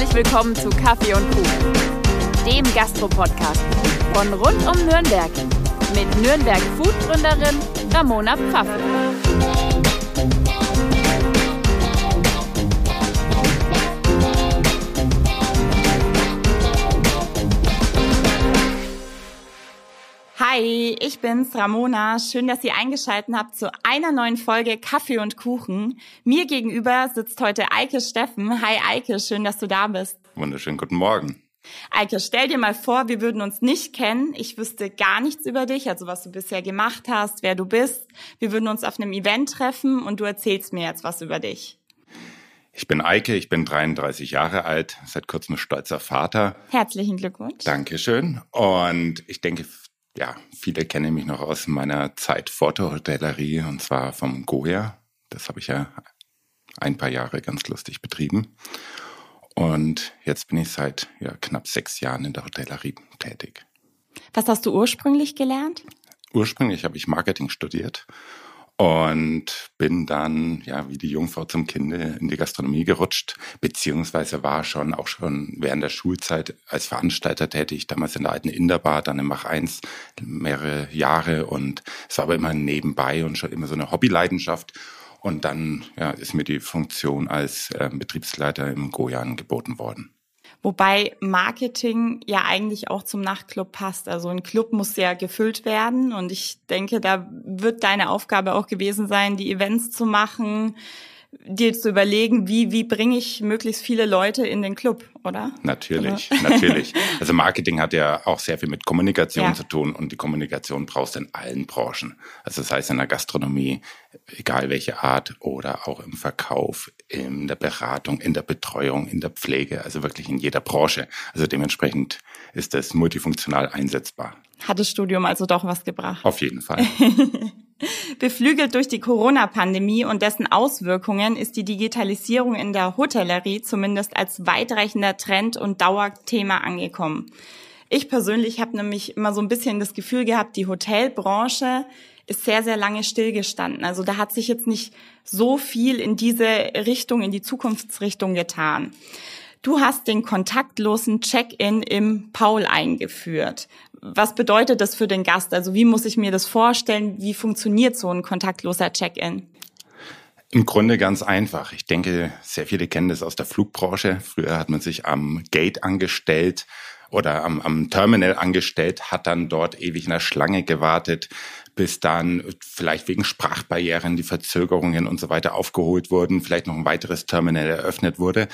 Herzlich willkommen zu Kaffee und Kuchen, dem Gastro-Podcast von rund um Nürnberg mit Nürnberg Food-Gründerin Ramona Pfaffe. Hi, ich bin's, Ramona. Schön, dass ihr eingeschaltet habt zu einer neuen Folge Kaffee und Kuchen. Mir gegenüber sitzt heute Eike Steffen. Hi Eike, schön, dass du da bist. Wunderschönen guten Morgen. Eike, stell dir mal vor, wir würden uns nicht kennen. Ich wüsste gar nichts über dich, also was du bisher gemacht hast, wer du bist. Wir würden uns auf einem Event treffen und du erzählst mir jetzt was über dich. Ich bin Eike, ich bin 33 Jahre alt, seit kurzem stolzer Vater. Herzlichen Glückwunsch. Dankeschön. Und ich denke, ja, viele kennen mich noch aus meiner Zeit vor der Hotellerie und zwar vom Goya. Das habe ich ja ein paar Jahre ganz lustig betrieben. Und jetzt bin ich seit ja, knapp sechs Jahren in der Hotellerie tätig. Was hast du ursprünglich gelernt? Ursprünglich habe ich Marketing studiert und bin dann, ja, wie die Jungfrau zum Kinde in die Gastronomie gerutscht, beziehungsweise war schon auch schon während der Schulzeit als Veranstalter tätig, damals in der alten Inderbar, dann im Mach 1 mehrere Jahre und es war aber immer nebenbei und schon immer so eine Hobbyleidenschaft. Und dann ja, ist mir die Funktion als äh, Betriebsleiter im Gojan geboten worden. Wobei Marketing ja eigentlich auch zum Nachtclub passt. Also ein Club muss ja gefüllt werden und ich denke, da wird deine Aufgabe auch gewesen sein, die Events zu machen, dir zu überlegen, wie, wie bringe ich möglichst viele Leute in den Club, oder? Natürlich, oder? natürlich. Also Marketing hat ja auch sehr viel mit Kommunikation ja. zu tun und die Kommunikation brauchst du in allen Branchen. Also das heißt in der Gastronomie, egal welche Art, oder auch im Verkauf, in der Beratung, in der Betreuung, in der Pflege, also wirklich in jeder Branche. Also dementsprechend ist das multifunktional einsetzbar. Hat das Studium also doch was gebracht? Auf jeden Fall. Beflügelt durch die Corona-Pandemie und dessen Auswirkungen ist die Digitalisierung in der Hotellerie zumindest als weitreichender Trend und Dauerthema angekommen. Ich persönlich habe nämlich immer so ein bisschen das Gefühl gehabt, die Hotelbranche ist sehr, sehr lange stillgestanden. Also da hat sich jetzt nicht so viel in diese Richtung, in die Zukunftsrichtung getan. Du hast den kontaktlosen Check-in im Paul eingeführt. Was bedeutet das für den Gast? Also wie muss ich mir das vorstellen? Wie funktioniert so ein kontaktloser Check-in? Im Grunde ganz einfach. Ich denke, sehr viele kennen das aus der Flugbranche. Früher hat man sich am Gate angestellt oder am, am Terminal angestellt, hat dann dort ewig in der Schlange gewartet, bis dann vielleicht wegen Sprachbarrieren die Verzögerungen und so weiter aufgeholt wurden, vielleicht noch ein weiteres Terminal eröffnet wurde.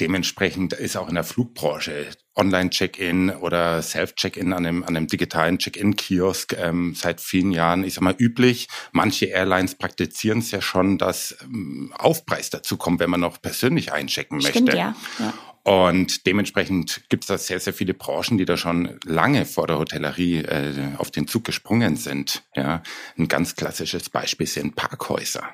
Dementsprechend ist auch in der Flugbranche Online-Check-in oder Self-Check-in an einem, an einem digitalen Check-in-Kiosk ähm, seit vielen Jahren, ich sag mal, üblich. Manche Airlines praktizieren es ja schon, dass ähm, Aufpreis dazu kommt, wenn man noch persönlich einchecken Stimmt, möchte. Ja. ja. Und dementsprechend gibt es da sehr, sehr viele Branchen, die da schon lange vor der Hotellerie äh, auf den Zug gesprungen sind. Ja, ein ganz klassisches Beispiel sind Parkhäuser.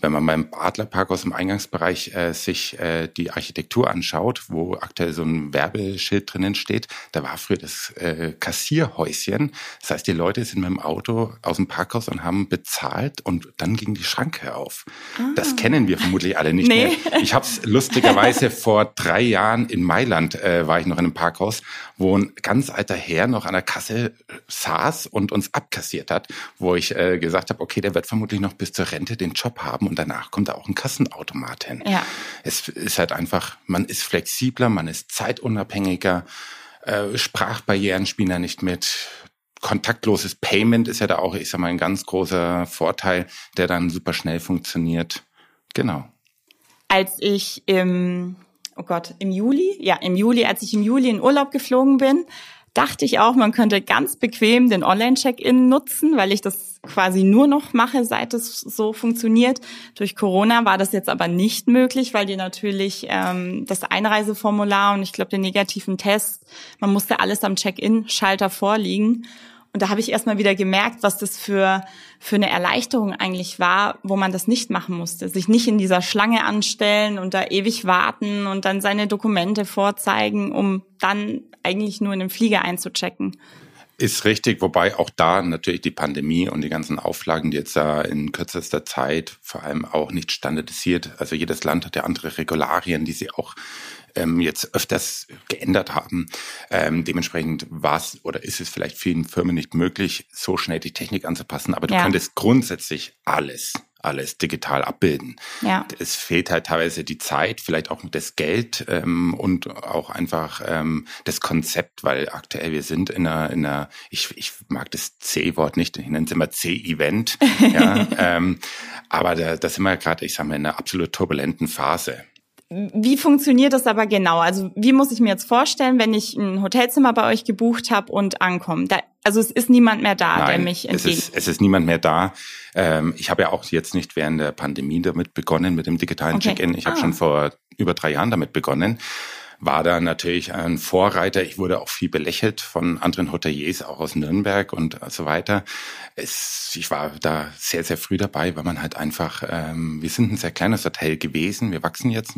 Wenn man beim Adlerpark aus dem Eingangsbereich äh, sich äh, die Architektur anschaut, wo aktuell so ein Werbeschild drinnen steht, da war früher das äh, Kassierhäuschen. Das heißt, die Leute sind mit dem Auto aus dem Parkhaus und haben bezahlt und dann ging die Schranke auf. Ah. Das kennen wir vermutlich alle nicht nee. mehr. Ich habe es lustigerweise vor drei Jahren in Mailand äh, war ich noch in einem Parkhaus, wo ein ganz alter Herr noch an der Kasse saß und uns abkassiert hat, wo ich äh, gesagt habe, okay, der wird vermutlich noch bis zur Rente den Job haben und danach kommt da auch ein Kassenautomat hin. Ja. Es ist halt einfach, man ist flexibler, man ist zeitunabhängiger, äh, Sprachbarrieren spielen da nicht mit. Kontaktloses Payment ist ja da auch, ich sag mal, ein ganz großer Vorteil, der dann super schnell funktioniert. Genau. Als ich im, oh Gott, im Juli, ja, im Juli, als ich im Juli in Urlaub geflogen bin, dachte ich auch, man könnte ganz bequem den Online-Check-In nutzen, weil ich das quasi nur noch mache, seit es so funktioniert. Durch Corona war das jetzt aber nicht möglich, weil die natürlich ähm, das Einreiseformular und ich glaube den negativen Test, man musste alles am Check-In-Schalter vorliegen. Und da habe ich erstmal wieder gemerkt, was das für, für eine Erleichterung eigentlich war, wo man das nicht machen musste. Sich nicht in dieser Schlange anstellen und da ewig warten und dann seine Dokumente vorzeigen, um dann eigentlich nur in den Flieger einzuchecken. Ist richtig, wobei auch da natürlich die Pandemie und die ganzen Auflagen, die jetzt da in kürzester Zeit vor allem auch nicht standardisiert. Also jedes Land hat ja andere Regularien, die sie auch ähm, jetzt öfters geändert haben. Ähm, dementsprechend war es oder ist es vielleicht vielen Firmen nicht möglich, so schnell die Technik anzupassen. Aber du ja. könntest grundsätzlich alles alles digital abbilden. Ja. Es fehlt halt teilweise die Zeit, vielleicht auch das Geld ähm, und auch einfach ähm, das Konzept, weil aktuell wir sind in einer, in einer ich, ich mag das C-Wort nicht, ich nenne es immer C-Event, ja, ähm, aber da, da sind wir gerade, ich sage mal, in einer absolut turbulenten Phase. Wie funktioniert das aber genau? Also wie muss ich mir jetzt vorstellen, wenn ich ein Hotelzimmer bei euch gebucht habe und ankomme? Da, also es ist niemand mehr da, Nein, der mich entgegen. Es ist, es ist niemand mehr da. Ähm, ich habe ja auch jetzt nicht während der Pandemie damit begonnen mit dem digitalen okay. Check-in. Ich ah. habe schon vor über drei Jahren damit begonnen war da natürlich ein Vorreiter. Ich wurde auch viel belächelt von anderen Hoteliers, auch aus Nürnberg und so weiter. Es, ich war da sehr, sehr früh dabei, weil man halt einfach, ähm, wir sind ein sehr kleines Hotel gewesen. Wir wachsen jetzt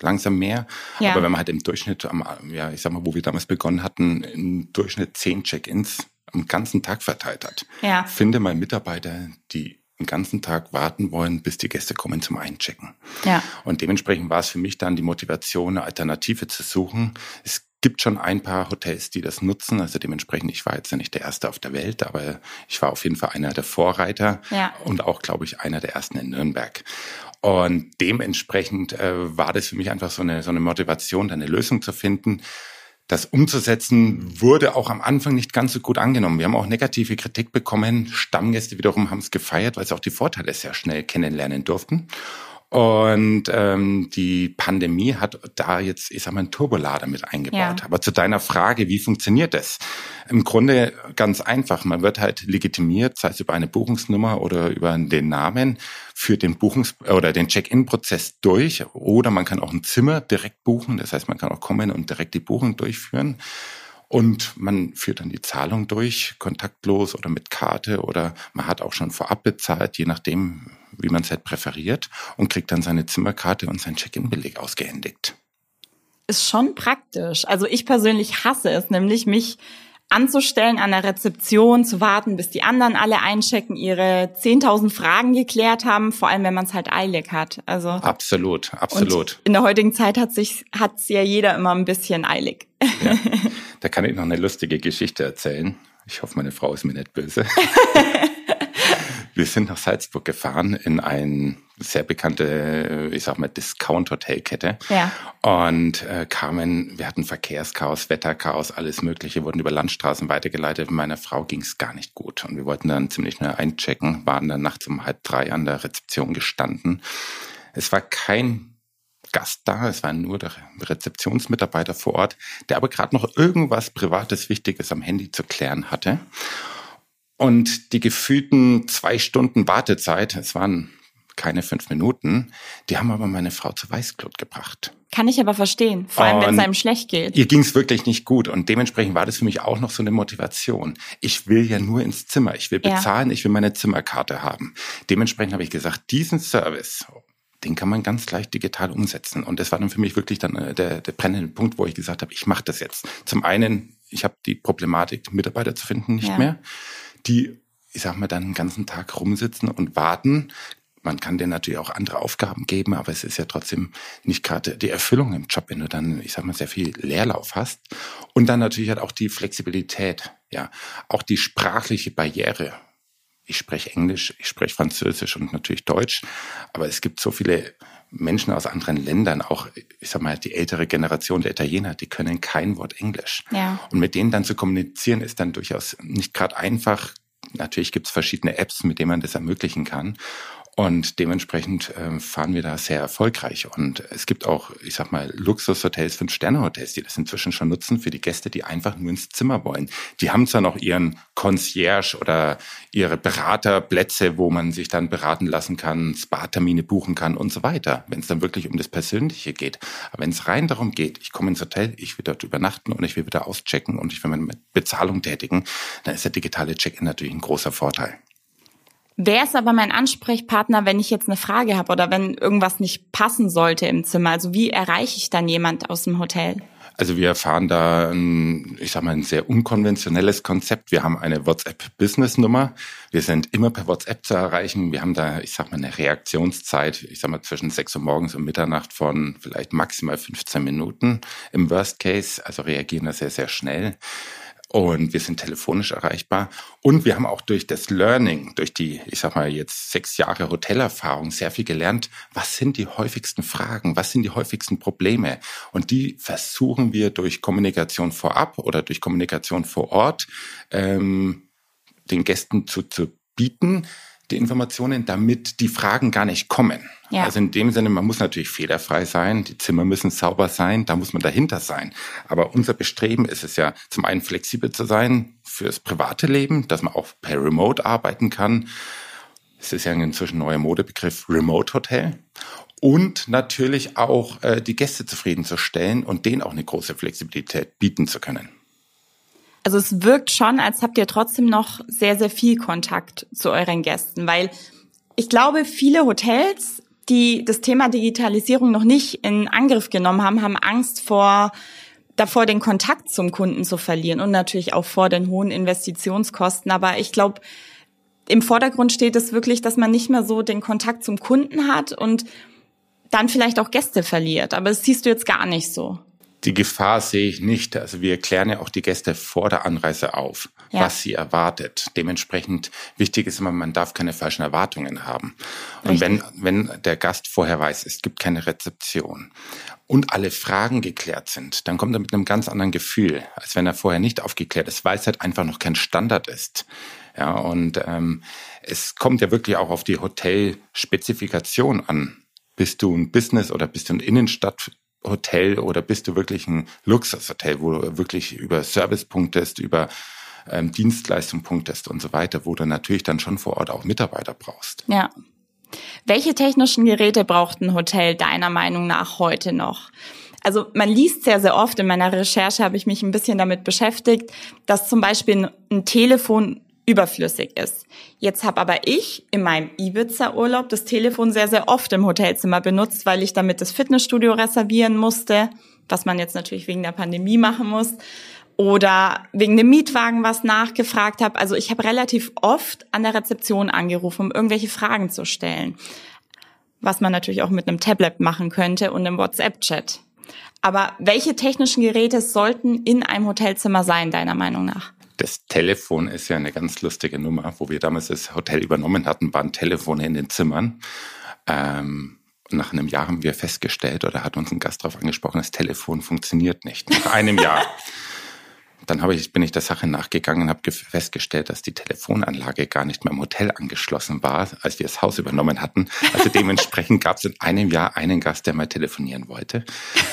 langsam mehr. Ja. Aber wenn man halt im Durchschnitt, am, ja, ich sag mal, wo wir damals begonnen hatten, im Durchschnitt zehn Check-ins am ganzen Tag verteilt hat. Ja. Finde mal Mitarbeiter, die den ganzen Tag warten wollen, bis die Gäste kommen zum Einchecken. Ja. Und dementsprechend war es für mich dann die Motivation, eine Alternative zu suchen. Es gibt schon ein paar Hotels, die das nutzen. Also dementsprechend, ich war jetzt ja nicht der Erste auf der Welt, aber ich war auf jeden Fall einer der Vorreiter ja. und auch, glaube ich, einer der Ersten in Nürnberg. Und dementsprechend äh, war das für mich einfach so eine, so eine Motivation, eine Lösung zu finden, das umzusetzen wurde auch am Anfang nicht ganz so gut angenommen. Wir haben auch negative Kritik bekommen. Stammgäste wiederum haben es gefeiert, weil sie auch die Vorteile sehr schnell kennenlernen durften. Und ähm, die Pandemie hat da jetzt, ich sag mal, einen Turbolader mit eingebaut. Ja. Aber zu deiner Frage, wie funktioniert das? Im Grunde ganz einfach. Man wird halt legitimiert, sei es über eine Buchungsnummer oder über den Namen, für den Buchungs- oder den Check-in-Prozess durch. Oder man kann auch ein Zimmer direkt buchen. Das heißt, man kann auch kommen und direkt die Buchung durchführen. Und man führt dann die Zahlung durch, kontaktlos oder mit Karte oder man hat auch schon vorab bezahlt, je nachdem, wie man es halt präferiert und kriegt dann seine Zimmerkarte und sein Check-in-Beleg ausgehändigt. Ist schon praktisch. Also ich persönlich hasse es, nämlich mich anzustellen an der Rezeption, zu warten, bis die anderen alle einchecken, ihre 10.000 Fragen geklärt haben, vor allem wenn man es halt eilig hat. Also absolut, absolut. in der heutigen Zeit hat sich hat's ja jeder immer ein bisschen eilig. Ja. Da kann ich noch eine lustige Geschichte erzählen. Ich hoffe, meine Frau ist mir nicht böse. Wir sind nach Salzburg gefahren in ein sehr bekannte, ich sag mal, Discount-Hotelkette. Ja. Und äh, kamen, wir hatten Verkehrschaos, Wetterchaos, alles Mögliche, wurden über Landstraßen weitergeleitet. Meiner Frau ging es gar nicht gut. Und wir wollten dann ziemlich schnell einchecken, waren dann nachts um halb drei an der Rezeption gestanden. Es war kein Gast da, es war nur der Rezeptionsmitarbeiter vor Ort, der aber gerade noch irgendwas Privates, Wichtiges am Handy zu klären hatte. Und die gefühlten zwei Stunden Wartezeit, es waren keine fünf Minuten, die haben aber meine Frau zu Weißglut gebracht. Kann ich aber verstehen, vor allem wenn es einem schlecht geht. Ihr ging es wirklich nicht gut und dementsprechend war das für mich auch noch so eine Motivation. Ich will ja nur ins Zimmer, ich will bezahlen, ja. ich will meine Zimmerkarte haben. Dementsprechend habe ich gesagt, diesen Service, den kann man ganz leicht digital umsetzen. Und das war dann für mich wirklich dann äh, der, der brennende Punkt, wo ich gesagt habe, ich mache das jetzt. Zum einen, ich habe die Problematik, Mitarbeiter zu finden, nicht ja. mehr die, ich sag mal, dann den ganzen Tag rumsitzen und warten. Man kann denen natürlich auch andere Aufgaben geben, aber es ist ja trotzdem nicht gerade die Erfüllung im Job, wenn du dann, ich sag mal, sehr viel Leerlauf hast. Und dann natürlich halt auch die Flexibilität, ja, auch die sprachliche Barriere. Ich spreche Englisch, ich spreche Französisch und natürlich Deutsch, aber es gibt so viele Menschen aus anderen Ländern, auch, ich sag mal, die ältere Generation der Italiener, die können kein Wort Englisch. Ja. Und mit denen dann zu kommunizieren, ist dann durchaus nicht gerade einfach. Natürlich gibt es verschiedene Apps, mit denen man das ermöglichen kann. Und dementsprechend äh, fahren wir da sehr erfolgreich. Und es gibt auch, ich sag mal, Luxushotels, Fünf-Sterne-Hotels, die das inzwischen schon nutzen für die Gäste, die einfach nur ins Zimmer wollen. Die haben zwar noch ihren Concierge oder ihre Beraterplätze, wo man sich dann beraten lassen kann, Spa-Termine buchen kann und so weiter, wenn es dann wirklich um das Persönliche geht. Aber wenn es rein darum geht, ich komme ins Hotel, ich will dort übernachten und ich will wieder auschecken und ich will meine Bezahlung tätigen, dann ist der digitale Check-in natürlich ein großer Vorteil. Wer ist aber mein Ansprechpartner, wenn ich jetzt eine Frage habe oder wenn irgendwas nicht passen sollte im Zimmer? Also wie erreiche ich dann jemand aus dem Hotel? Also wir erfahren da, ein, ich sag mal, ein sehr unkonventionelles Konzept. Wir haben eine WhatsApp-Business-Nummer. Wir sind immer per WhatsApp zu erreichen. Wir haben da, ich sag mal, eine Reaktionszeit, ich sag mal, zwischen 6 Uhr morgens und Mitternacht von vielleicht maximal 15 Minuten im Worst Case. Also reagieren da sehr, sehr schnell und wir sind telefonisch erreichbar. Und wir haben auch durch das Learning, durch die, ich sag mal jetzt sechs Jahre Hotelerfahrung sehr viel gelernt. Was sind die häufigsten Fragen? Was sind die häufigsten Probleme? Und die versuchen wir durch Kommunikation vorab oder durch Kommunikation vor Ort ähm, den Gästen zu, zu bieten die Informationen, damit die Fragen gar nicht kommen. Ja. Also in dem Sinne, man muss natürlich fehlerfrei sein, die Zimmer müssen sauber sein, da muss man dahinter sein. Aber unser Bestreben ist es ja, zum einen flexibel zu sein fürs private Leben, dass man auch per Remote arbeiten kann. Es ist ja ein inzwischen neuer Modebegriff Remote Hotel. Und natürlich auch äh, die Gäste zufriedenzustellen und denen auch eine große Flexibilität bieten zu können. Also es wirkt schon, als habt ihr trotzdem noch sehr, sehr viel Kontakt zu euren Gästen, weil ich glaube, viele Hotels, die das Thema Digitalisierung noch nicht in Angriff genommen haben, haben Angst vor davor, den Kontakt zum Kunden zu verlieren und natürlich auch vor den hohen Investitionskosten. Aber ich glaube, im Vordergrund steht es wirklich, dass man nicht mehr so den Kontakt zum Kunden hat und dann vielleicht auch Gäste verliert. Aber das siehst du jetzt gar nicht so die Gefahr sehe ich nicht. Also wir klären ja auch die Gäste vor der Anreise auf, ja. was sie erwartet. Dementsprechend wichtig ist immer, man darf keine falschen Erwartungen haben. Und wenn, wenn der Gast vorher weiß, es gibt keine Rezeption und alle Fragen geklärt sind, dann kommt er mit einem ganz anderen Gefühl, als wenn er vorher nicht aufgeklärt ist, weil es halt einfach noch kein Standard ist. Ja, und ähm, es kommt ja wirklich auch auf die Hotelspezifikation an. Bist du ein Business oder bist du ein Innenstadt Hotel oder bist du wirklich ein Luxushotel, wo du wirklich über Service punktest, über ähm, Dienstleistung punktest und so weiter, wo du natürlich dann schon vor Ort auch Mitarbeiter brauchst. Ja. Welche technischen Geräte braucht ein Hotel deiner Meinung nach heute noch? Also man liest sehr, sehr oft, in meiner Recherche habe ich mich ein bisschen damit beschäftigt, dass zum Beispiel ein Telefon überflüssig ist. Jetzt habe aber ich in meinem Ibiza-Urlaub das Telefon sehr, sehr oft im Hotelzimmer benutzt, weil ich damit das Fitnessstudio reservieren musste, was man jetzt natürlich wegen der Pandemie machen muss, oder wegen dem Mietwagen was nachgefragt habe. Also ich habe relativ oft an der Rezeption angerufen, um irgendwelche Fragen zu stellen, was man natürlich auch mit einem Tablet machen könnte und einem WhatsApp-Chat. Aber welche technischen Geräte sollten in einem Hotelzimmer sein, deiner Meinung nach? Das Telefon ist ja eine ganz lustige Nummer. Wo wir damals das Hotel übernommen hatten, waren Telefone in den Zimmern. Ähm, nach einem Jahr haben wir festgestellt, oder hat uns ein Gast darauf angesprochen, das Telefon funktioniert nicht. Nach einem Jahr. Dann habe ich, bin ich der Sache nachgegangen und habe festgestellt, dass die Telefonanlage gar nicht mehr im Hotel angeschlossen war, als wir das Haus übernommen hatten. Also dementsprechend gab es in einem Jahr einen Gast, der mal telefonieren wollte.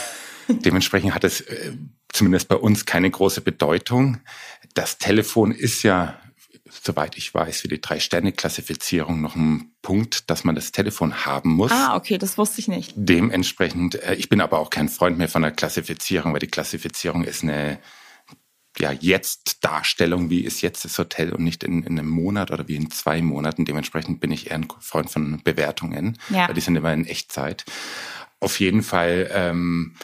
Dementsprechend hat es äh, zumindest bei uns keine große Bedeutung. Das Telefon ist ja, soweit ich weiß, für die Drei-Sterne-Klassifizierung noch ein Punkt, dass man das Telefon haben muss. Ah, okay, das wusste ich nicht. Dementsprechend, äh, ich bin aber auch kein Freund mehr von der Klassifizierung, weil die Klassifizierung ist eine ja, jetzt Darstellung, wie ist jetzt das Hotel und nicht in, in einem Monat oder wie in zwei Monaten. Dementsprechend bin ich eher ein Freund von Bewertungen, ja. weil die sind immer in Echtzeit. Auf jeden Fall ähm,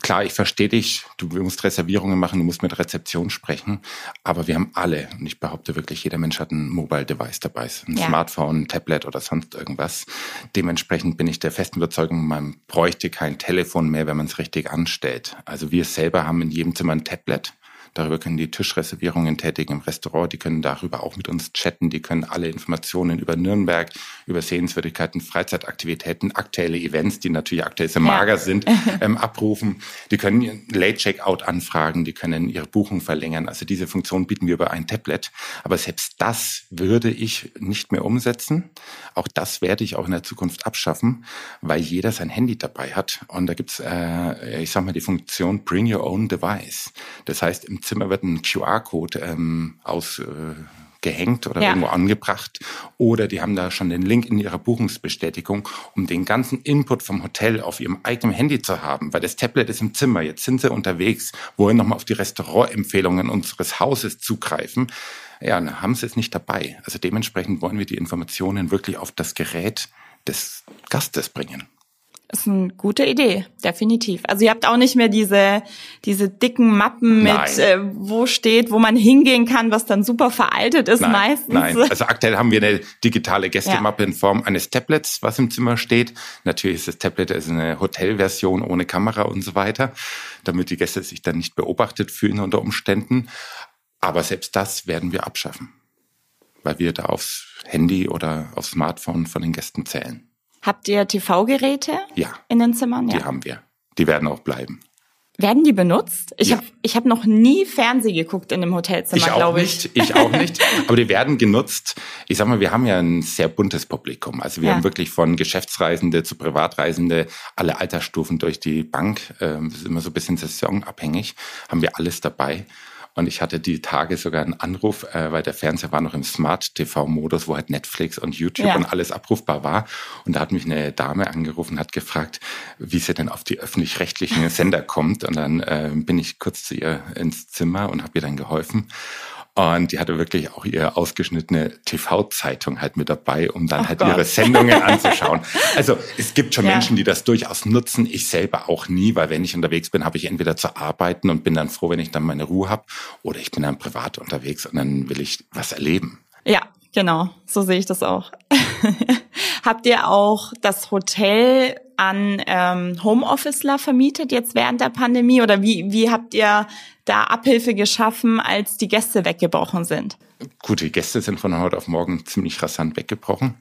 klar, ich verstehe dich, du musst Reservierungen machen, du musst mit Rezeption sprechen, aber wir haben alle, und ich behaupte wirklich, jeder Mensch hat ein Mobile Device dabei, ein ja. Smartphone, ein Tablet oder sonst irgendwas. Dementsprechend bin ich der festen Überzeugung, man bräuchte kein Telefon mehr, wenn man es richtig anstellt. Also wir selber haben in jedem Zimmer ein Tablet Darüber können die Tischreservierungen tätigen im Restaurant. Die können darüber auch mit uns chatten. Die können alle Informationen über Nürnberg, über Sehenswürdigkeiten, Freizeitaktivitäten, aktuelle Events, die natürlich aktuell sehr mager ja. sind, ähm, abrufen. Die können Late Checkout anfragen. Die können ihre Buchung verlängern. Also diese Funktion bieten wir über ein Tablet. Aber selbst das würde ich nicht mehr umsetzen. Auch das werde ich auch in der Zukunft abschaffen, weil jeder sein Handy dabei hat. Und da gibt's, äh, ich sag mal, die Funktion Bring Your Own Device. Das heißt, im Zimmer wird ein QR-Code ähm, aus, äh, gehängt oder ja. irgendwo angebracht. Oder die haben da schon den Link in ihrer Buchungsbestätigung, um den ganzen Input vom Hotel auf ihrem eigenen Handy zu haben. Weil das Tablet ist im Zimmer, jetzt sind sie unterwegs, wollen nochmal auf die Restaurantempfehlungen unseres Hauses zugreifen. Ja, dann haben sie es nicht dabei. Also dementsprechend wollen wir die Informationen wirklich auf das Gerät des Gastes bringen. Das ist eine gute Idee, definitiv. Also ihr habt auch nicht mehr diese, diese dicken Mappen mit, äh, wo steht, wo man hingehen kann, was dann super veraltet ist nein, meistens. Nein, also aktuell haben wir eine digitale Gästemappe ja. in Form eines Tablets, was im Zimmer steht. Natürlich ist das Tablet also eine Hotelversion ohne Kamera und so weiter, damit die Gäste sich dann nicht beobachtet fühlen unter Umständen. Aber selbst das werden wir abschaffen, weil wir da aufs Handy oder aufs Smartphone von den Gästen zählen. Habt ihr TV-Geräte ja, in den Zimmern? Ja, die haben wir. Die werden auch bleiben. Werden die benutzt? Ich ja. habe ich hab noch nie Fernseh geguckt in dem Hotelzimmer, glaube ich. Nicht, ich auch nicht. Aber die werden genutzt. Ich sag mal, wir haben ja ein sehr buntes Publikum. Also wir ja. haben wirklich von Geschäftsreisende zu Privatreisende alle Altersstufen durch die Bank. Ähm, das ist immer so ein bisschen saisonabhängig. Haben wir alles dabei. Und ich hatte die Tage sogar einen Anruf, äh, weil der Fernseher war noch im Smart-TV-Modus, wo halt Netflix und YouTube ja. und alles abrufbar war. Und da hat mich eine Dame angerufen, hat gefragt, wie sie denn auf die öffentlich-rechtlichen Sender kommt. Und dann äh, bin ich kurz zu ihr ins Zimmer und habe ihr dann geholfen. Und die hatte wirklich auch ihre ausgeschnittene TV-Zeitung halt mit dabei, um dann oh halt Gott. ihre Sendungen anzuschauen. Also es gibt schon ja. Menschen, die das durchaus nutzen. Ich selber auch nie, weil wenn ich unterwegs bin, habe ich entweder zu arbeiten und bin dann froh, wenn ich dann meine Ruhe habe, oder ich bin dann privat unterwegs und dann will ich was erleben. Ja, genau. So sehe ich das auch. Habt ihr auch das Hotel an ähm, Homeofficeler vermietet jetzt während der Pandemie oder wie, wie habt ihr da Abhilfe geschaffen, als die Gäste weggebrochen sind? Gut, die Gäste sind von heute auf morgen ziemlich rasant weggebrochen.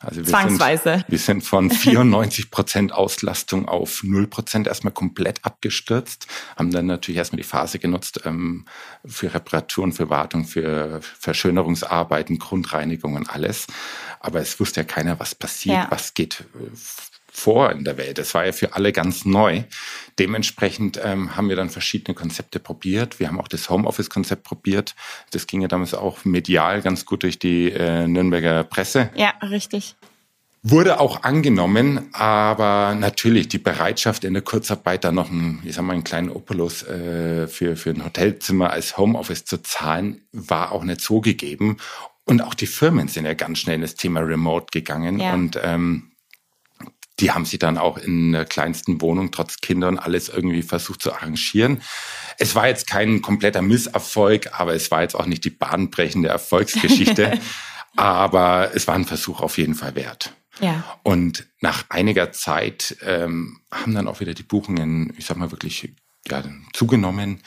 Also wir Zwangsweise. Sind, wir sind von 94 Prozent Auslastung auf 0 Prozent erstmal komplett abgestürzt, haben dann natürlich erstmal die Phase genutzt ähm, für Reparaturen, für Wartung, für Verschönerungsarbeiten, Grundreinigung und alles. Aber es wusste ja keiner, was passiert, ja. was geht äh, vor in der Welt. Das war ja für alle ganz neu. Dementsprechend ähm, haben wir dann verschiedene Konzepte probiert. Wir haben auch das Homeoffice-Konzept probiert. Das ging ja damals auch medial ganz gut durch die äh, Nürnberger Presse. Ja, richtig. Wurde auch angenommen, aber natürlich die Bereitschaft in der Kurzarbeit da noch einen, ich sag mal, einen kleinen Opulus äh, für, für ein Hotelzimmer als Homeoffice zu zahlen, war auch nicht so gegeben. Und auch die Firmen sind ja ganz schnell in das Thema Remote gegangen. Ja. Und ähm, die haben sich dann auch in der kleinsten Wohnung trotz Kindern alles irgendwie versucht zu arrangieren. Es war jetzt kein kompletter Misserfolg, aber es war jetzt auch nicht die bahnbrechende Erfolgsgeschichte. aber es war ein Versuch auf jeden Fall wert. Ja. Und nach einiger Zeit ähm, haben dann auch wieder die Buchungen, ich sag mal wirklich, ja, zugenommen.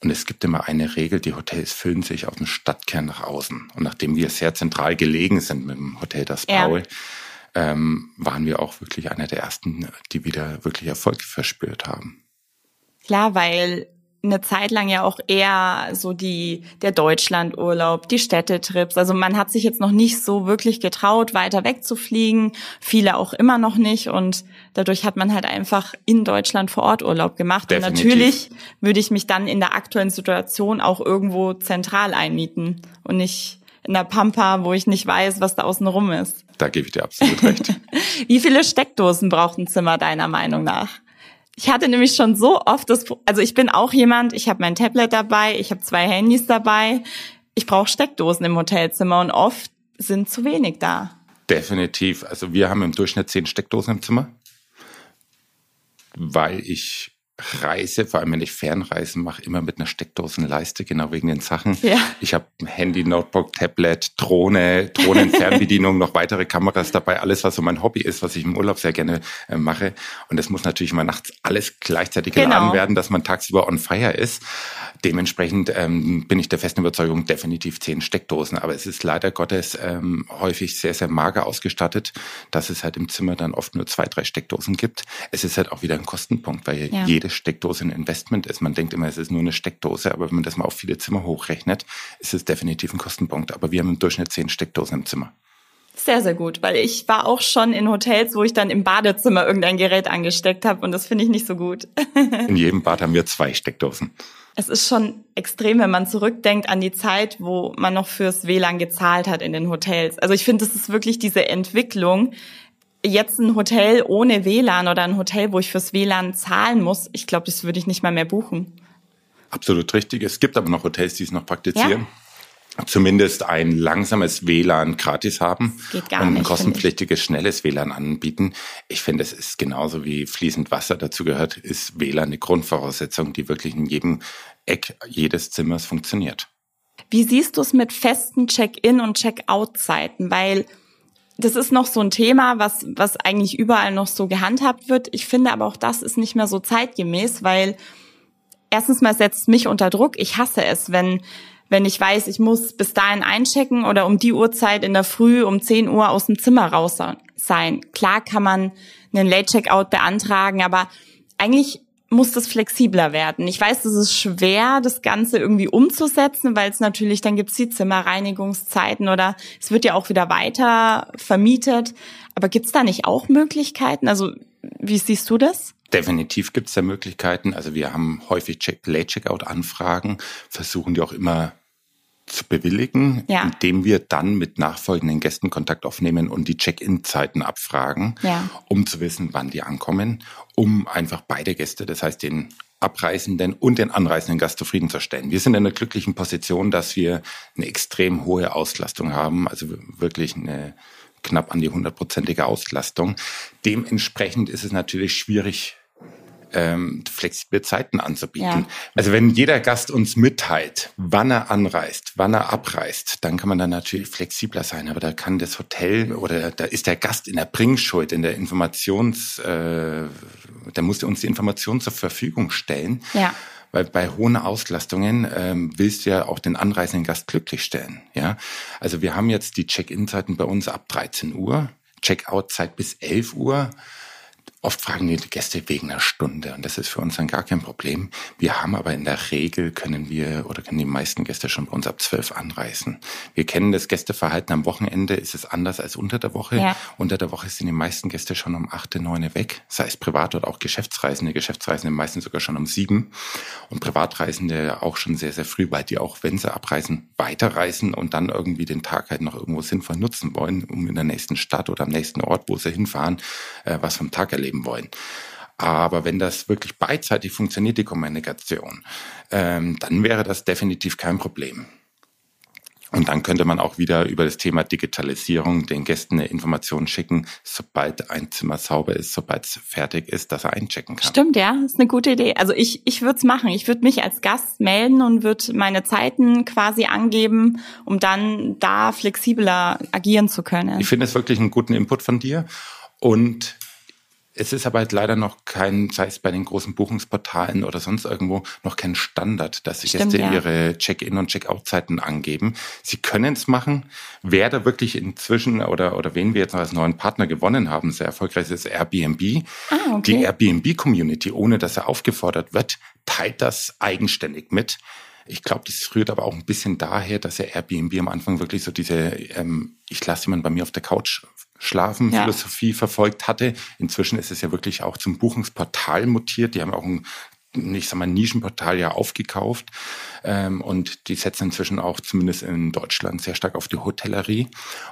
Und es gibt immer eine Regel, die Hotels füllen sich aus dem Stadtkern nach außen. Und nachdem wir sehr zentral gelegen sind mit dem Hotel Das Paul, ja ähm, waren wir auch wirklich einer der ersten, die wieder wirklich Erfolg verspürt haben. Klar, weil eine Zeit lang ja auch eher so die der Deutschlandurlaub, die Städtetrips. Also man hat sich jetzt noch nicht so wirklich getraut, weiter wegzufliegen. Viele auch immer noch nicht. Und dadurch hat man halt einfach in Deutschland vor Ort Urlaub gemacht. Definitiv. Und natürlich würde ich mich dann in der aktuellen Situation auch irgendwo zentral einmieten und nicht in der Pampa, wo ich nicht weiß, was da außen rum ist. Da gebe ich dir absolut recht. Wie viele Steckdosen braucht ein Zimmer deiner Meinung nach? Ich hatte nämlich schon so oft das, also ich bin auch jemand, ich habe mein Tablet dabei, ich habe zwei Handys dabei. Ich brauche Steckdosen im Hotelzimmer und oft sind zu wenig da. Definitiv. Also wir haben im Durchschnitt zehn Steckdosen im Zimmer, weil ich reise, vor allem wenn ich Fernreisen mache, immer mit einer Steckdosenleiste, genau wegen den Sachen. Ja. Ich habe Handy, Notebook, Tablet, Drohne, Drohnenfernbedienung, noch weitere Kameras dabei, alles, was so mein Hobby ist, was ich im Urlaub sehr gerne äh, mache. Und es muss natürlich mal nachts alles gleichzeitig genau. geladen werden, dass man tagsüber on fire ist. Dementsprechend ähm, bin ich der festen Überzeugung, definitiv zehn Steckdosen. Aber es ist leider Gottes ähm, häufig sehr, sehr mager ausgestattet, dass es halt im Zimmer dann oft nur zwei, drei Steckdosen gibt. Es ist halt auch wieder ein Kostenpunkt, weil ja. jede jede Steckdose ein Investment ist. Man denkt immer, es ist nur eine Steckdose, aber wenn man das mal auf viele Zimmer hochrechnet, ist es definitiv ein Kostenpunkt. Aber wir haben im Durchschnitt zehn Steckdosen im Zimmer. Sehr, sehr gut, weil ich war auch schon in Hotels, wo ich dann im Badezimmer irgendein Gerät angesteckt habe und das finde ich nicht so gut. in jedem Bad haben wir zwei Steckdosen. Es ist schon extrem, wenn man zurückdenkt an die Zeit, wo man noch fürs WLAN gezahlt hat in den Hotels. Also ich finde, das ist wirklich diese Entwicklung. Jetzt ein Hotel ohne WLAN oder ein Hotel, wo ich fürs WLAN zahlen muss, ich glaube, das würde ich nicht mal mehr buchen. Absolut richtig. Es gibt aber noch Hotels, die es noch praktizieren. Ja zumindest ein langsames WLAN gratis haben Geht gar und ein nicht, kostenpflichtiges schnelles WLAN anbieten. Ich finde, es ist genauso wie fließend Wasser dazu gehört, ist WLAN eine Grundvoraussetzung, die wirklich in jedem Eck jedes Zimmers funktioniert. Wie siehst du es mit festen Check-in und Check-out-Zeiten? Weil das ist noch so ein Thema, was, was eigentlich überall noch so gehandhabt wird. Ich finde aber auch das ist nicht mehr so zeitgemäß, weil erstens mal setzt mich unter Druck. Ich hasse es, wenn wenn ich weiß, ich muss bis dahin einchecken oder um die Uhrzeit in der Früh um 10 Uhr aus dem Zimmer raus sein. Klar kann man einen Late-Checkout beantragen, aber eigentlich muss das flexibler werden. Ich weiß, es ist schwer, das Ganze irgendwie umzusetzen, weil es natürlich, dann gibt es die Zimmerreinigungszeiten oder es wird ja auch wieder weiter vermietet. Aber gibt es da nicht auch Möglichkeiten? Also wie siehst du das? Definitiv gibt es da Möglichkeiten. Also wir haben häufig Check Late-Checkout-Anfragen, versuchen die auch immer zu bewilligen, ja. indem wir dann mit nachfolgenden Gästen Kontakt aufnehmen und die Check-in-Zeiten abfragen, ja. um zu wissen, wann die ankommen, um einfach beide Gäste, das heißt den abreisenden und den anreisenden Gast zufriedenzustellen. Wir sind in einer glücklichen Position, dass wir eine extrem hohe Auslastung haben, also wirklich eine knapp an die hundertprozentige Auslastung. Dementsprechend ist es natürlich schwierig, ähm, flexible Zeiten anzubieten. Ja. Also wenn jeder Gast uns mitteilt, wann er anreist, wann er abreist, dann kann man dann natürlich flexibler sein. Aber da kann das Hotel oder da ist der Gast in der Bringschuld, in der Informations, äh, da muss er uns die Information zur Verfügung stellen. Ja. Weil bei hohen Auslastungen ähm, willst du ja auch den anreisenden Gast glücklich stellen. Ja, also wir haben jetzt die Check-in-Zeiten bei uns ab 13 Uhr, Check-out-Zeit bis 11 Uhr. Oft fragen die Gäste wegen einer Stunde und das ist für uns dann gar kein Problem. Wir haben aber in der Regel können wir oder können die meisten Gäste schon bei uns ab zwölf anreisen. Wir kennen das Gästeverhalten am Wochenende, ist es anders als unter der Woche. Ja. Unter der Woche sind die meisten Gäste schon um acht, neun weg, sei es privat oder auch Geschäftsreisende. Geschäftsreisende meistens sogar schon um sieben und Privatreisende auch schon sehr, sehr früh, weil die auch, wenn sie abreisen, weiterreisen und dann irgendwie den Tag halt noch irgendwo sinnvoll nutzen wollen, um in der nächsten Stadt oder am nächsten Ort, wo sie hinfahren, äh, was vom Tag erleben leben wollen. Aber wenn das wirklich beidseitig funktioniert, die Kommunikation, ähm, dann wäre das definitiv kein Problem. Und dann könnte man auch wieder über das Thema Digitalisierung den Gästen eine Information schicken, sobald ein Zimmer sauber ist, sobald es fertig ist, dass er einchecken kann. Stimmt, ja, ist eine gute Idee. Also ich, ich würde es machen. Ich würde mich als Gast melden und würde meine Zeiten quasi angeben, um dann da flexibler agieren zu können. Ich finde es wirklich einen guten Input von dir. Und es ist aber halt leider noch kein, sei es bei den großen Buchungsportalen oder sonst irgendwo, noch kein Standard, dass sich Gäste ja. ihre Check-in- und Check-out-Zeiten angeben. Sie können es machen. Wer da wirklich inzwischen oder, oder wen wir jetzt noch als neuen Partner gewonnen haben, sehr erfolgreich ist Airbnb. Ah, okay. Die Airbnb-Community, ohne dass er aufgefordert wird, teilt das eigenständig mit. Ich glaube, das rührt aber auch ein bisschen daher, dass ja Airbnb am Anfang wirklich so diese, ähm, ich lasse jemanden bei mir auf der Couch Schlafen ja. Verfolgt hatte. Inzwischen ist es ja wirklich auch zum Buchungsportal mutiert. Die haben auch ein ich sag mal, Nischenportal ja aufgekauft. Ähm, und die setzen inzwischen auch zumindest in Deutschland sehr stark auf die Hotellerie.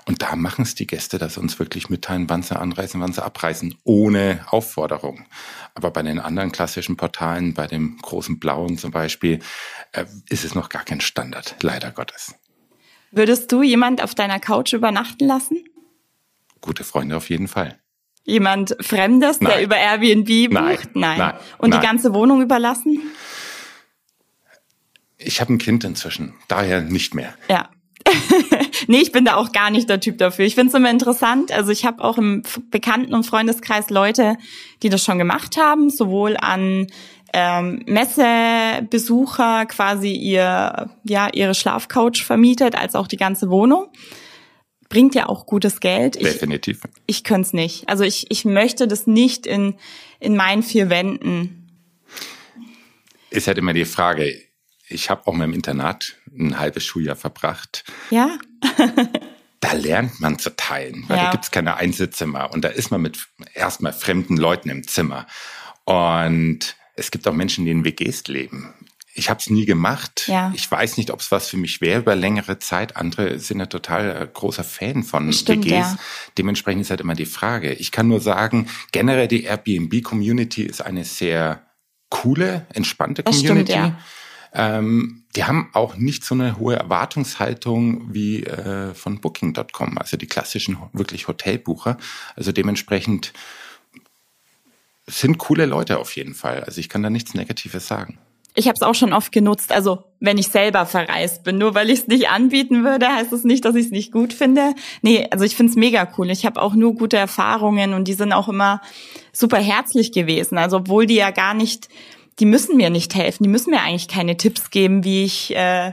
Und da machen es die Gäste, dass sie uns wirklich mitteilen, wann sie anreisen, wann sie abreisen, ohne Aufforderung. Aber bei den anderen klassischen Portalen, bei dem großen Blauen zum Beispiel, äh, ist es noch gar kein Standard, leider Gottes. Würdest du jemand auf deiner Couch übernachten lassen? Gute Freunde auf jeden Fall. Jemand Fremdes, Nein. der über Airbnb bucht? Nein. Nein. Und Nein. die ganze Wohnung überlassen? Ich habe ein Kind inzwischen, daher nicht mehr. Ja. nee, ich bin da auch gar nicht der Typ dafür. Ich finde es immer interessant. Also ich habe auch im Bekannten- und Freundeskreis Leute, die das schon gemacht haben, sowohl an ähm, Messebesucher quasi ihr, ja, ihre Schlafcouch vermietet, als auch die ganze Wohnung bringt ja auch gutes Geld. Ich, Definitiv. Ich könnte es nicht. Also ich, ich möchte das nicht in, in meinen vier Wänden. Ist halt immer die Frage, ich habe auch mal im Internat ein halbes Schuljahr verbracht. Ja. da lernt man zu teilen, weil Ja. da gibt's keine Einzelzimmer und da ist man mit erstmal fremden Leuten im Zimmer. Und es gibt auch Menschen, die in WGs leben. Ich habe es nie gemacht. Ja. Ich weiß nicht, ob es was für mich wäre über längere Zeit. Andere sind ja total äh, großer Fan von Stimmt, WGs. ja. Dementsprechend ist halt immer die Frage. Ich kann nur sagen, generell die Airbnb-Community ist eine sehr coole, entspannte Community. stimmt, ja. Ähm, die haben auch nicht so eine hohe Erwartungshaltung wie äh, von Booking.com, also die klassischen wirklich Hotelbucher. Also dementsprechend sind coole Leute auf jeden Fall. Also ich kann da nichts Negatives sagen. Ich habe es auch schon oft genutzt, also wenn ich selber verreist bin. Nur weil ich es nicht anbieten würde, heißt es nicht, dass ich es nicht gut finde. Nee, also ich find's mega cool. Ich habe auch nur gute Erfahrungen und die sind auch immer super herzlich gewesen. Also obwohl die ja gar nicht, die müssen mir nicht helfen, die müssen mir eigentlich keine Tipps geben, wie ich, äh,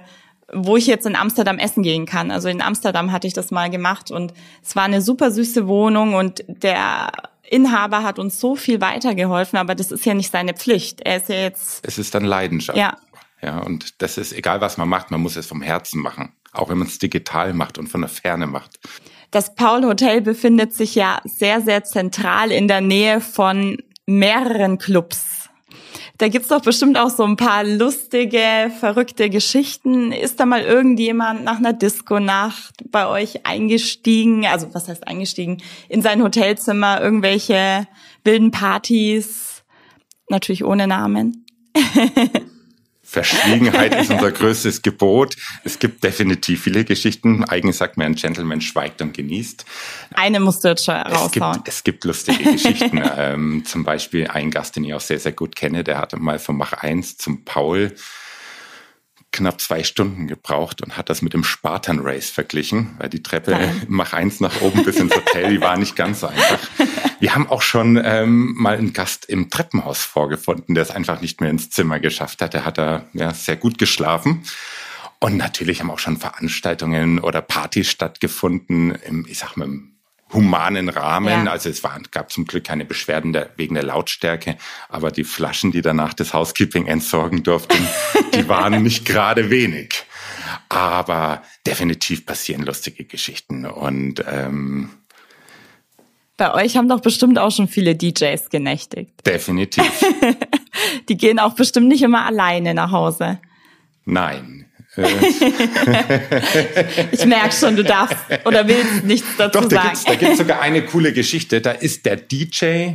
wo ich jetzt in Amsterdam essen gehen kann. Also in Amsterdam hatte ich das mal gemacht und es war eine super süße Wohnung und der Inhaber hat uns so viel weitergeholfen, aber das ist ja nicht seine Pflicht. Er ist ja jetzt Es ist dann Leidenschaft. Ja. Ja, und das ist egal, was man macht, man muss es vom Herzen machen. Auch wenn man es digital macht und von der Ferne macht. Das Paul Hotel befindet sich ja sehr, sehr zentral in der Nähe von mehreren Clubs. Da gibt's doch bestimmt auch so ein paar lustige, verrückte Geschichten. Ist da mal irgendjemand nach einer Disco-Nacht bei euch eingestiegen? Also was heißt eingestiegen? In sein Hotelzimmer irgendwelche wilden Partys? Natürlich ohne Namen. Verschwiegenheit ist unser größtes Gebot. Es gibt definitiv viele Geschichten. Eigentlich sagt man, ein Gentleman schweigt und genießt. Eine musst du jetzt schon Es gibt, es gibt lustige Geschichten. ähm, zum Beispiel ein Gast, den ich auch sehr, sehr gut kenne, der hatte mal von Mach 1 zum Paul knapp zwei Stunden gebraucht und hat das mit dem Spartan Race verglichen, weil die Treppe Nein. Mach 1 nach oben bis ins Hotel, die war nicht ganz so einfach. Wir haben auch schon ähm, mal einen Gast im Treppenhaus vorgefunden, der es einfach nicht mehr ins Zimmer geschafft hat. Der hat da ja, sehr gut geschlafen. Und natürlich haben auch schon Veranstaltungen oder Partys stattgefunden im, ich sag mal, im humanen Rahmen. Ja. Also es war, gab zum Glück keine Beschwerden der, wegen der Lautstärke, aber die Flaschen, die danach das Housekeeping entsorgen durften, die waren nicht gerade wenig. Aber definitiv passieren lustige Geschichten und ähm, Bei euch haben doch bestimmt auch schon viele DJs genächtigt. definitiv Die gehen auch bestimmt nicht immer alleine nach Hause. nein. Ich merke schon, du darfst oder willst nichts dazu Doch, da sagen. gibt's, da gibt's sogar eine coole Geschichte. Da ist der DJ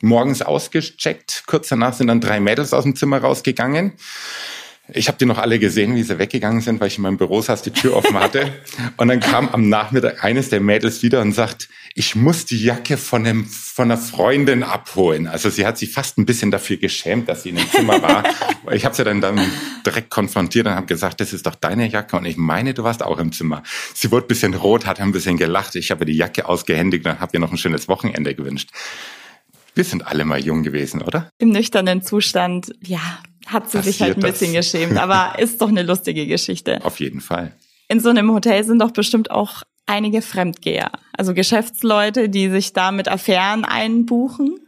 morgens ausgecheckt. Kurz danach sind dann drei Mädels aus dem Zimmer rausgegangen. Ich habe die noch alle gesehen, wie sie weggegangen sind, weil ich in meinem Büro saß, die Tür offen hatte. Und dann kam am Nachmittag eines der Mädels wieder und sagt, ich muss die Jacke von, einem, von einer Freundin abholen. Also sie hat sich fast ein bisschen dafür geschämt, dass sie in dem Zimmer war. Ich habe sie dann, dann direkt konfrontiert und habe gesagt, das ist doch deine Jacke. Und ich meine, du warst auch im Zimmer. Sie wurde ein bisschen rot, hat ein bisschen gelacht. Ich habe die Jacke ausgehändigt und habe ihr noch ein schönes Wochenende gewünscht. Wir sind alle mal jung gewesen, oder? Im nüchternen Zustand, ja, hat sie sich halt ein Passiert das. bisschen geschämt, aber ist doch eine lustige Geschichte. Auf jeden Fall. In so einem Hotel sind doch bestimmt auch einige Fremdgeher, also Geschäftsleute, die sich da mit Affären einbuchen.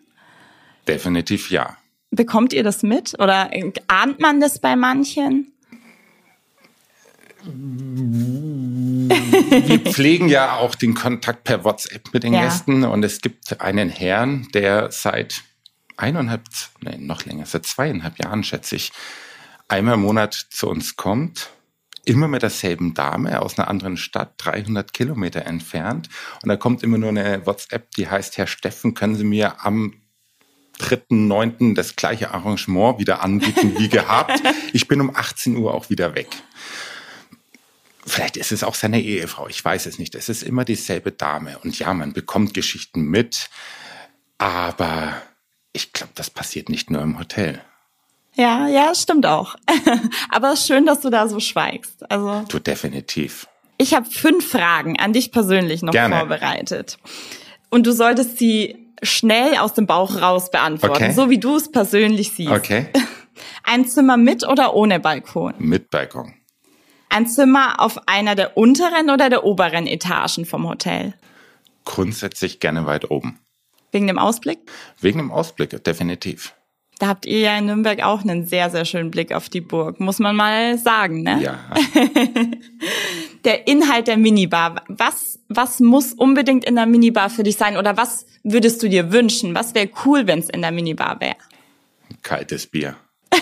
Definitiv ja. Bekommt ihr das mit oder ahnt man das bei manchen? Wir pflegen ja auch den Kontakt per WhatsApp mit den Ja. Gästen und es gibt einen Herrn, der seit eineinhalb, nein, noch länger, seit zweieinhalb Jahren, schätze ich, einmal im Monat zu uns kommt, immer mit derselben Dame aus einer anderen Stadt, 300 Kilometer entfernt. Und da kommt immer nur eine WhatsApp, die heißt, Herr Steffen, können Sie mir am 3.9. das gleiche Arrangement wieder anbieten wie gehabt. Ich bin um 18 Uhr auch wieder weg. Vielleicht ist es auch seine Ehefrau, ich weiß es nicht. Es ist immer dieselbe Dame. Und ja, man bekommt Geschichten mit, aber ich glaube, das passiert nicht nur im Hotel. Ja, ja, stimmt auch. aber schön, dass du da so schweigst. Also Du definitiv. Ich habe fünf Fragen an dich persönlich noch Gerne. vorbereitet. Und du solltest sie schnell aus dem Bauch raus beantworten, Okay. so wie du es persönlich siehst. Okay. Ein Zimmer mit oder ohne Balkon? Mit Balkon. Ein Zimmer auf einer der unteren oder der oberen Etagen vom Hotel? Grundsätzlich gerne weit oben. Wegen dem Ausblick? Wegen dem Ausblick, definitiv. Da habt ihr ja in Nürnberg auch einen sehr, sehr schönen Blick auf die Burg, muss man mal sagen, ne? Ja. der Inhalt der Minibar. Was, was muss unbedingt in der Minibar für dich sein? Oder was würdest du dir wünschen? Was wäre cool, wenn es in der Minibar wäre? Kaltes Bier.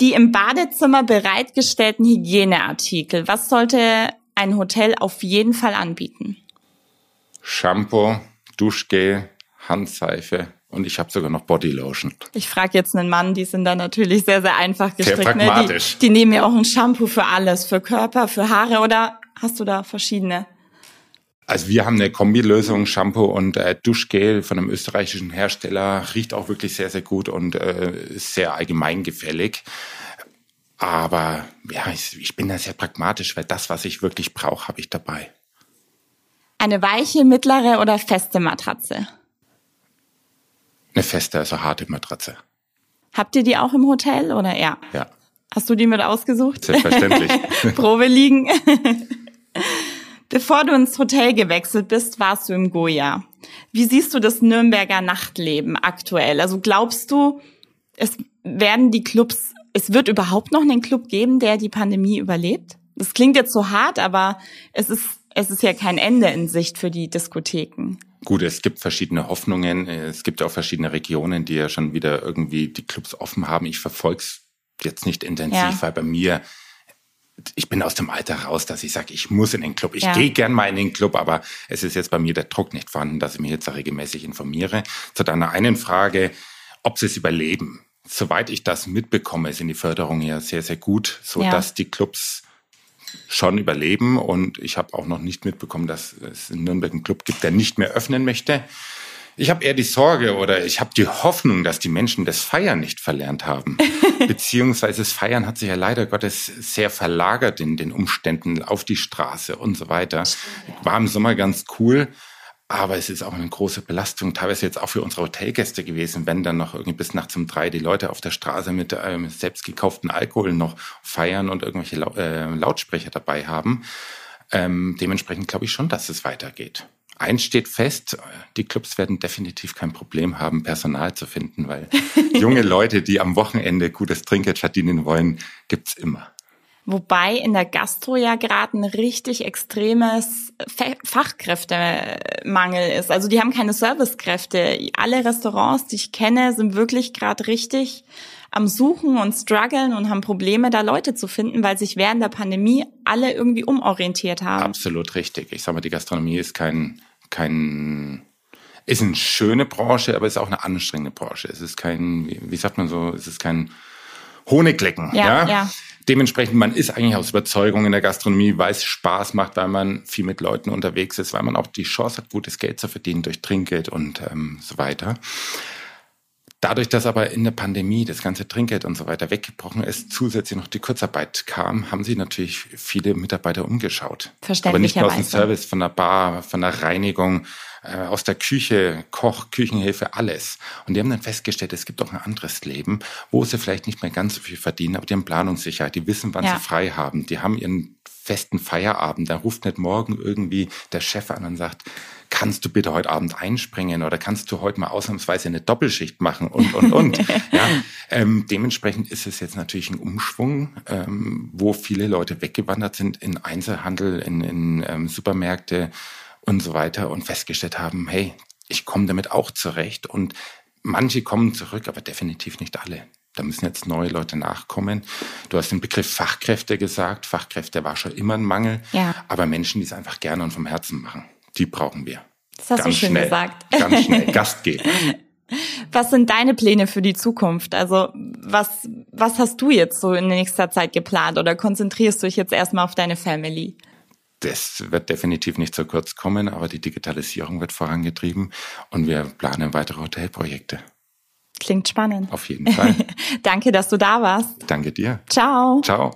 Die im Badezimmer bereitgestellten Hygieneartikel. Was sollte ein Hotel auf jeden Fall anbieten? Shampoo, Duschgel, Handseife und ich habe sogar noch Bodylotion. Ich frage jetzt einen Mann, die sind da natürlich sehr, sehr einfach gestrickt. Sehr pragmatisch. Ne? Die, die nehmen ja auch ein Shampoo für alles, für Körper, für Haare oder hast du da verschiedene? Also wir haben eine Kombilösung, Shampoo und äh, Duschgel von einem österreichischen Hersteller. Riecht auch wirklich sehr, sehr gut und äh, ist sehr allgemeingefällig. Aber ja, ich, ich bin da sehr pragmatisch, weil das, was ich wirklich brauche, habe ich dabei. Eine weiche, mittlere oder feste Matratze? Eine feste, also harte Matratze. Habt ihr die auch im Hotel oder ja? Ja. Hast du die mit ausgesucht? Selbstverständlich. Probe liegen. Bevor du ins Hotel gewechselt bist, warst du im Goya. Wie siehst du das Nürnberger Nachtleben aktuell? Also glaubst du, es werden die Clubs, es wird überhaupt noch einen Club geben, der die Pandemie überlebt? Das klingt jetzt so hart, aber es ist, es ist ja kein Ende in Sicht für die Diskotheken. Gut, es gibt verschiedene Hoffnungen. Es gibt auch verschiedene Regionen, die ja schon wieder irgendwie die Clubs offen haben. Ich verfolge es jetzt nicht intensiv, ja. weil bei mir ich bin aus dem Alter raus, dass ich sage, ich muss in den Club. Ich ja. gehe gern mal in den Club, aber es ist jetzt bei mir der Druck nicht vorhanden, dass ich mich jetzt regelmäßig informiere. Zu deiner einen Frage, ob sie es überleben. Soweit ich das mitbekomme, sind die Förderungen ja sehr, sehr gut, so ja. dass die Clubs schon überleben. Und ich habe auch noch nicht mitbekommen, dass es in Nürnberg einen Club gibt, der nicht mehr öffnen möchte. Ich habe eher die Sorge oder ich habe die Hoffnung, dass die Menschen das Feiern nicht verlernt haben. Beziehungsweise das Feiern hat sich ja leider Gottes sehr verlagert in den Umständen auf die Straße und so weiter. War im Sommer ganz cool. Aber es ist auch eine große Belastung, teilweise jetzt auch für unsere Hotelgäste gewesen, wenn dann noch irgendwie bis nachts um drei die Leute auf der Straße mit ähm, selbst gekauften Alkohol noch feiern und irgendwelche äh, Lautsprecher dabei haben. Ähm, dementsprechend glaube ich schon, dass es weitergeht. Eins steht fest, die Clubs werden definitiv kein Problem haben, Personal zu finden, weil junge Leute, die am Wochenende gutes Trinkgeld verdienen wollen, gibt's immer. Wobei in der Gastro ja gerade ein richtig extremes Fachkräftemangel ist. Also die haben keine Servicekräfte. Alle Restaurants, die ich kenne, sind wirklich gerade richtig am Suchen und strugglen und haben Probleme, da Leute zu finden, weil sich während der Pandemie alle irgendwie umorientiert haben. Absolut richtig. Ich sage mal, die Gastronomie ist kein kein, ist eine schöne Branche, aber ist auch eine anstrengende Branche. Es ist kein, wie, sagt man so, es ist kein Honiglecken. Ja, ja? ja. Dementsprechend, man ist eigentlich aus Überzeugung in der Gastronomie, weil es Spaß macht, weil man viel mit Leuten unterwegs ist, weil man auch die Chance hat, gutes Geld zu verdienen durch Trinkgeld und ähm, so weiter. Dadurch, dass aber in der Pandemie das ganze Trinkgeld und so weiter weggebrochen ist, zusätzlich noch die Kurzarbeit kam, haben sich natürlich viele Mitarbeiter umgeschaut. Aber nicht nur aus dem Service, von der Bar, von der Reinigung, aus der Küche, Koch, Küchenhilfe, alles. Und die haben dann festgestellt, es gibt auch ein anderes Leben, wo sie vielleicht nicht mehr ganz so viel verdienen, aber die haben Planungssicherheit, die wissen, wann ja. sie frei haben, die haben ihren festen Feierabend. Da ruft nicht morgen irgendwie der Chef an und sagt, kannst du bitte heute Abend einspringen oder kannst du heute mal ausnahmsweise eine Doppelschicht machen und, und, und. ja, ähm, dementsprechend ist es jetzt natürlich ein Umschwung, ähm, wo viele Leute weggewandert sind in Einzelhandel, in, in ähm, Supermärkte und so weiter und festgestellt haben, hey, ich komme damit auch zurecht und manche kommen zurück, aber definitiv nicht alle. Da müssen jetzt neue Leute nachkommen. Du hast den Begriff Fachkräfte gesagt. Fachkräfte war schon immer ein Mangel. Ja. Aber Menschen, die es einfach gerne und vom Herzen machen die brauchen wir. Das hast ganz du schön schnell, gesagt. Ganz schnell, Gast geben. Was sind deine Pläne für die Zukunft? Also was, was hast du jetzt so in nächster Zeit geplant oder konzentrierst du dich jetzt erstmal auf deine Family? Das wird definitiv nicht zu kurz kommen, aber die Digitalisierung wird vorangetrieben und wir planen weitere Hotelprojekte. Klingt spannend. Auf jeden Fall. Danke, dass du da warst. Danke dir. Ciao. Ciao.